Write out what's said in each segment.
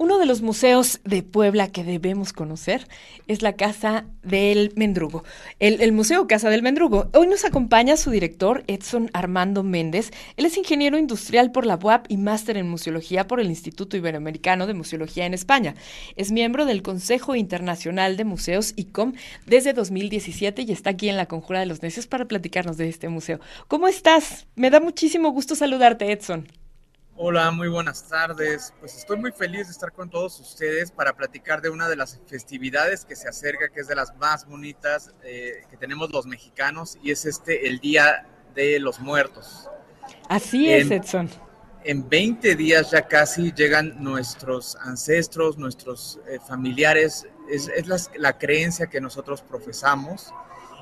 Uno de los museos de Puebla que debemos conocer es la Casa del Mendrugo, el, Museo Casa del Mendrugo. Hoy nos acompaña su director, Edson Armando Méndez. Él es ingeniero industrial por la UAP y máster en museología por el Instituto Iberoamericano de Museología en España. Es miembro del Consejo Internacional de Museos ICOM desde 2017 y está aquí en la Conjura de los Necios para platicarnos de este museo. ¿Cómo estás? Me da muchísimo gusto saludarte, Edson. Hola, muy buenas tardes. Pues estoy muy feliz de estar con todos ustedes para platicar de una de las festividades que se acerca, que es de las más bonitas eh, que tenemos los mexicanos, y es este, el Día de los Muertos. Así es, Edson. En 20 días ya casi llegan nuestros ancestros, nuestros eh, familiares, es, la, creencia que nosotros profesamos.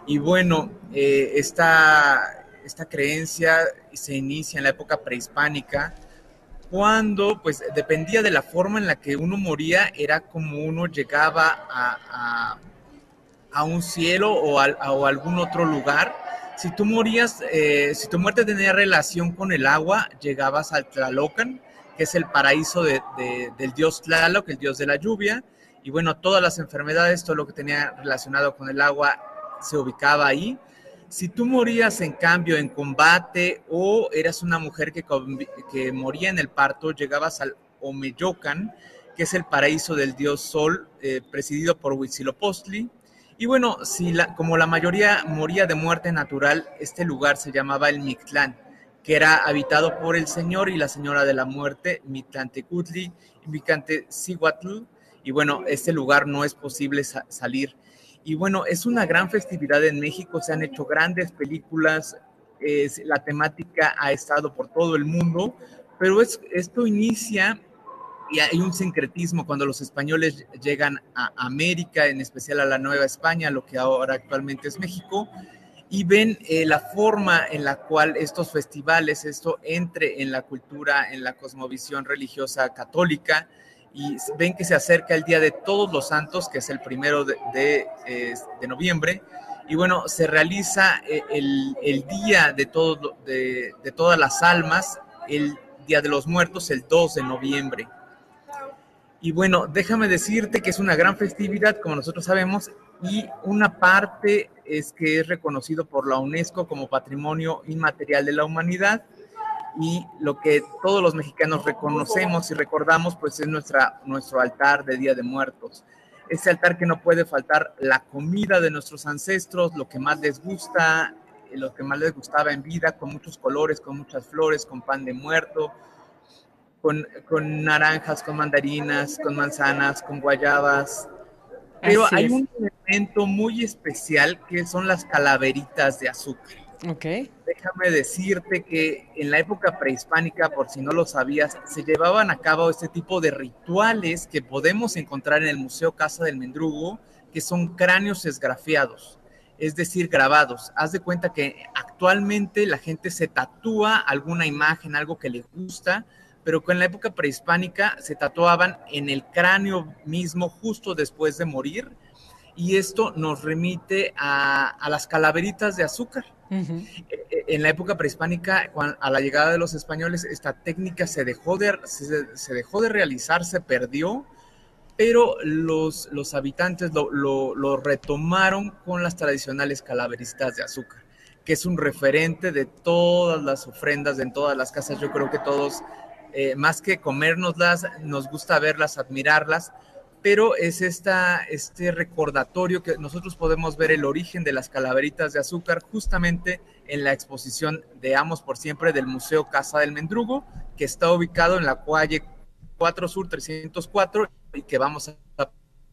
Y bueno, eh, esta, esta creencia se inicia en la época prehispánica, cuando pues dependía de la forma en la que uno moría, era como uno llegaba a, a, un cielo o a, o algún otro lugar. Si tú morías, eh, si tu muerte tenía relación con el agua, llegabas al Tlalocan, que es el paraíso de, del dios Tlaloc, el dios de la lluvia, y bueno, todas las enfermedades, todo lo que tenía relacionado con el agua se ubicaba ahí. Si tú morías en cambio en combate o eras una mujer que, que moría en el parto, llegabas al Omeyocan, que es el paraíso del dios Sol, eh, presidido por Huitzilopochtli. Y bueno, si como la mayoría moría de muerte natural, este lugar se llamaba el Mictlán, que era habitado por el señor y la señora de la muerte, Mitlantecutli y Micantecihuatl. Y bueno, este lugar no es posible salir y bueno, es una gran festividad en México, se han hecho grandes películas, es, la temática ha estado por todo el mundo, pero es, esto inicia y hay un sincretismo cuando los españoles llegan a América, en especial a la Nueva España, lo que ahora actualmente es México, y ven eh, la forma en la cual estos festivales, esto entre en la cultura, en la cosmovisión religiosa católica, y ven que se acerca el Día de Todos los Santos, que es el primero de, de, noviembre, y bueno, se realiza eh, el, el Día de, todo, de, de, todas las almas, el Día de los Muertos, el 2 de noviembre. Y bueno, déjame decirte que es una gran festividad, como nosotros sabemos, y una parte es que es reconocido por la UNESCO como Patrimonio Inmaterial de la Humanidad, y lo que todos los mexicanos reconocemos y recordamos pues es nuestra, nuestro altar de Día de Muertos. Ese altar que no puede faltar la comida de nuestros ancestros, lo que más les gusta, lo que más les gustaba en vida, con muchos colores, con muchas flores, con pan de muerto, con, con naranjas, con mandarinas, con manzanas, con guayabas. Pero hay un elemento muy especial que son las calaveritas de azúcar. Okay. Déjame decirte que en la época prehispánica, por si no lo sabías, se llevaban a cabo este tipo de rituales que podemos encontrar en el Museo Casa del Mendrugo, que son cráneos esgrafiados, es decir, grabados. Haz de cuenta que actualmente la gente se tatúa alguna imagen, algo que le gusta, pero que en la época prehispánica se tatuaban en el cráneo mismo justo después de morir y esto nos remite a, las calaveritas de azúcar. E, e, en la época prehispánica, a la llegada de los españoles, esta técnica se dejó de, se, dejó de realizar, se perdió, pero los, los habitantes lo, retomaron con las tradicionales calaveritas de azúcar, que es un referente de todas las ofrendas, en todas las casas. Yo creo que todos, eh, más que comérnoslas, nos gusta verlas, admirarlas, pero es esta, este recordatorio que nosotros podemos ver el origen de las calaveritas de azúcar justamente en la exposición de Amos por Siempre del Museo Casa del Mendrugo, que está ubicado en la calle 4 Sur 304 y que vamos a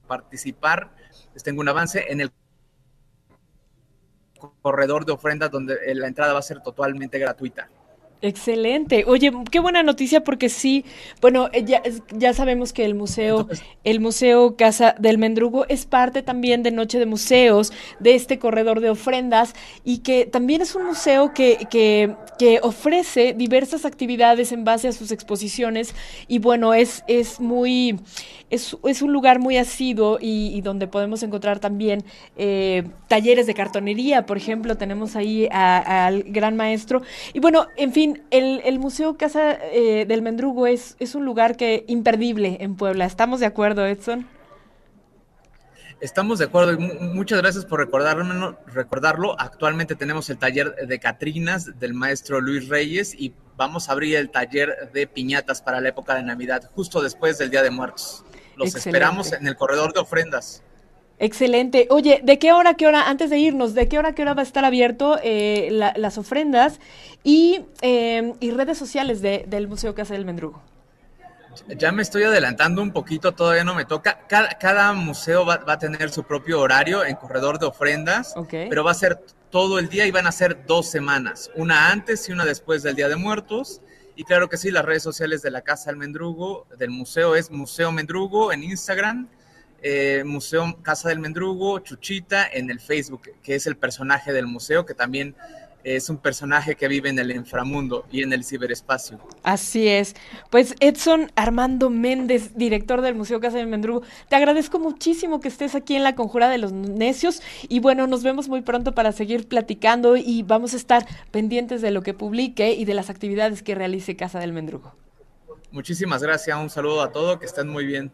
participar. Les tengo un avance en el corredor de ofrendas donde la entrada va a ser totalmente gratuita. Excelente. Oye, qué buena noticia porque sí, bueno, eh, ya, ya sabemos que el museo, el Museo Casa del Mendrugo es parte también de Noche de Museos, de este corredor de ofrendas y que también es un museo que, que, que ofrece diversas actividades en base a sus exposiciones y bueno, es, es muy, es, es un lugar muy asiduo y, donde podemos encontrar también eh, talleres de cartonería, por ejemplo, tenemos ahí al gran maestro. Y bueno, en fin, el, el Museo Casa eh, del Mendrugo es, es un lugar que imperdible en Puebla. ¿Estamos de acuerdo, Edson? Estamos de acuerdo y muchas gracias por recordarlo, recordarlo. Actualmente tenemos el taller de Catrinas del maestro Luis Reyes y vamos a abrir el taller de piñatas para la época de Navidad, justo después del Día de Muertos. Los esperamos en el corredor de ofrendas. Excelente. Oye, ¿de qué hora, qué hora, antes de irnos, de qué hora, qué hora va a estar abierto eh, las ofrendas y, eh, y redes sociales del Museo Casa del Mendrugo? Ya me estoy adelantando un poquito, todavía no me toca. Cada, museo va, a tener su propio horario en corredor de ofrendas, pero va a ser todo el día y van a ser dos semanas, una antes y una después del Día de Muertos. Y claro que sí, las redes sociales de la Casa del Mendrugo, del museo es Museo Mendrugo en Instagram, eh, Museo Casa del Mendrugo, Chuchita en el Facebook, que es el personaje del museo, que también es un personaje que vive en el inframundo y en el ciberespacio. Así es. Pues Edson Armando Méndez, director del Museo Casa del Mendrugo, te agradezco muchísimo que estés aquí en la Conjura de los Necios y bueno, nos vemos muy pronto para seguir platicando y vamos a estar pendientes de lo que publique y de las actividades que realice Casa del Mendrugo. Muchísimas gracias, un saludo a todos, que estén muy bien.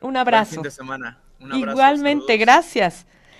Un abrazo. fin de semana. Igualmente, gracias.